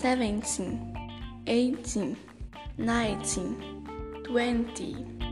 17, 18, 19, 20.